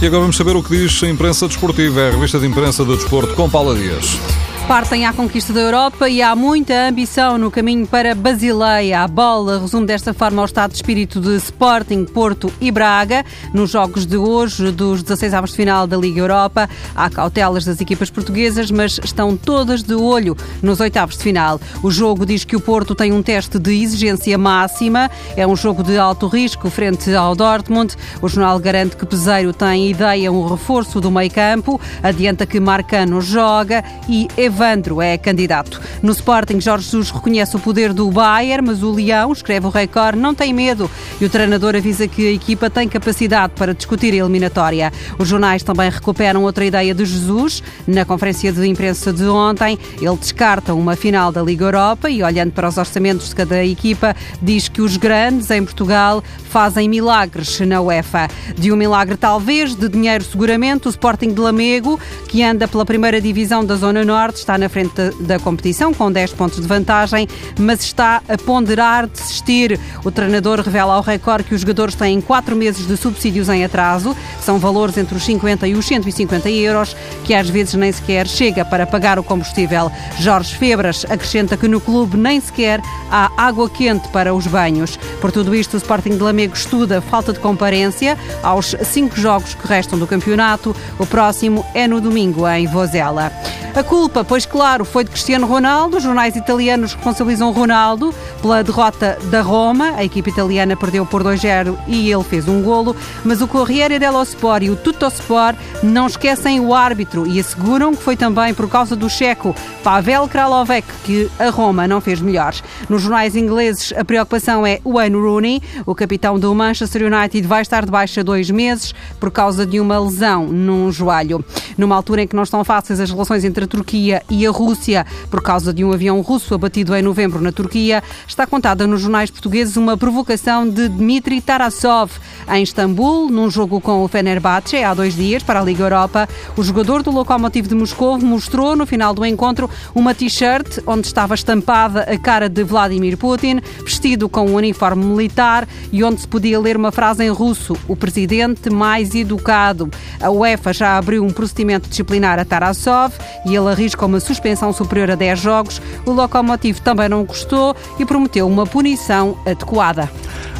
E agora vamos saber o que diz a imprensa desportiva, a revista de imprensa do desporto com Paula Dias. Partem à conquista da Europa e há muita ambição no caminho para Basileia. A bola resume desta forma o estado de espírito de Sporting, Porto e Braga. Nos jogos de hoje, dos 16 avos de final da Liga Europa, há cautelas das equipas portuguesas, mas estão todas de olho nos oitavos de final. O jogo diz que o Porto tem um teste de exigência máxima. É um jogo de alto risco frente ao Dortmund. O jornal garante que Peseiro tem ideia um reforço do meio campo. Adianta que Marcano joga e Evandro é candidato. No Sporting, Jorge Jesus reconhece o poder do Bayern, mas o Leão, escreve o Record, não tem medo e o treinador avisa que a equipa tem capacidade para discutir a eliminatória. Os jornais também recuperam outra ideia de Jesus. Na conferência de imprensa de ontem, ele descarta uma final da Liga Europa e, olhando para os orçamentos de cada equipa, diz que os grandes em Portugal fazem milagres na UEFA. De um milagre, talvez, de dinheiro, seguramente, o Sporting de Lamego, que anda pela primeira divisão da Zona Norte, está na frente da competição com 10 pontos de vantagem, mas está a ponderar desistir. O treinador revela ao Record que os jogadores têm 4 meses de subsídios em atraso, são valores entre os 50 e os 150 euros, que às vezes nem sequer chega para pagar o combustível. Jorge Febras acrescenta que no clube nem sequer há água quente para os banhos. Por tudo isto, o Sporting de Lamego estuda falta de comparência aos cinco jogos que restam do campeonato. O próximo é no domingo em Vozela. A culpa, pois claro, foi de Cristiano Ronaldo. Os jornais italianos responsabilizam Ronaldo pela derrota da Roma. A equipe italiana perdeu por 2-0 e ele fez um golo. Mas o Corriere dello Sport e o Tuttosport não esquecem o árbitro e asseguram que foi também por causa do checo Pavel Kralovec que a Roma não fez melhores. Nos jornais ingleses, a preocupação é Wayne Rooney. O capitão do Manchester United vai estar de baixa dois meses por causa de uma lesão num joelho. Numa altura em que não estão fáceis as relações entre a Turquia e a Rússia por causa de um avião russo abatido em novembro na Turquia, está contada nos jornais portugueses uma provocação de Dmitry Tarasov em Istambul, num jogo com o Fenerbahçe há dois dias para a Liga Europa. O jogador do Lokomotiv de Moscou mostrou no final do encontro uma t-shirt onde estava estampada a cara de Vladimir Putin, vestido com um uniforme militar e onde se podia ler uma frase em russo: o presidente mais educado. A UEFA já abriu um procedimento disciplinar a Tarasov e ele arrisca uma suspensão superior a 10 jogos. O Lokomotiv também não gostou e prometeu uma punição adequada.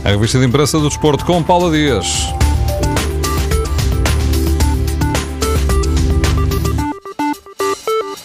A revista de imprensa do desporto com Paula Dias.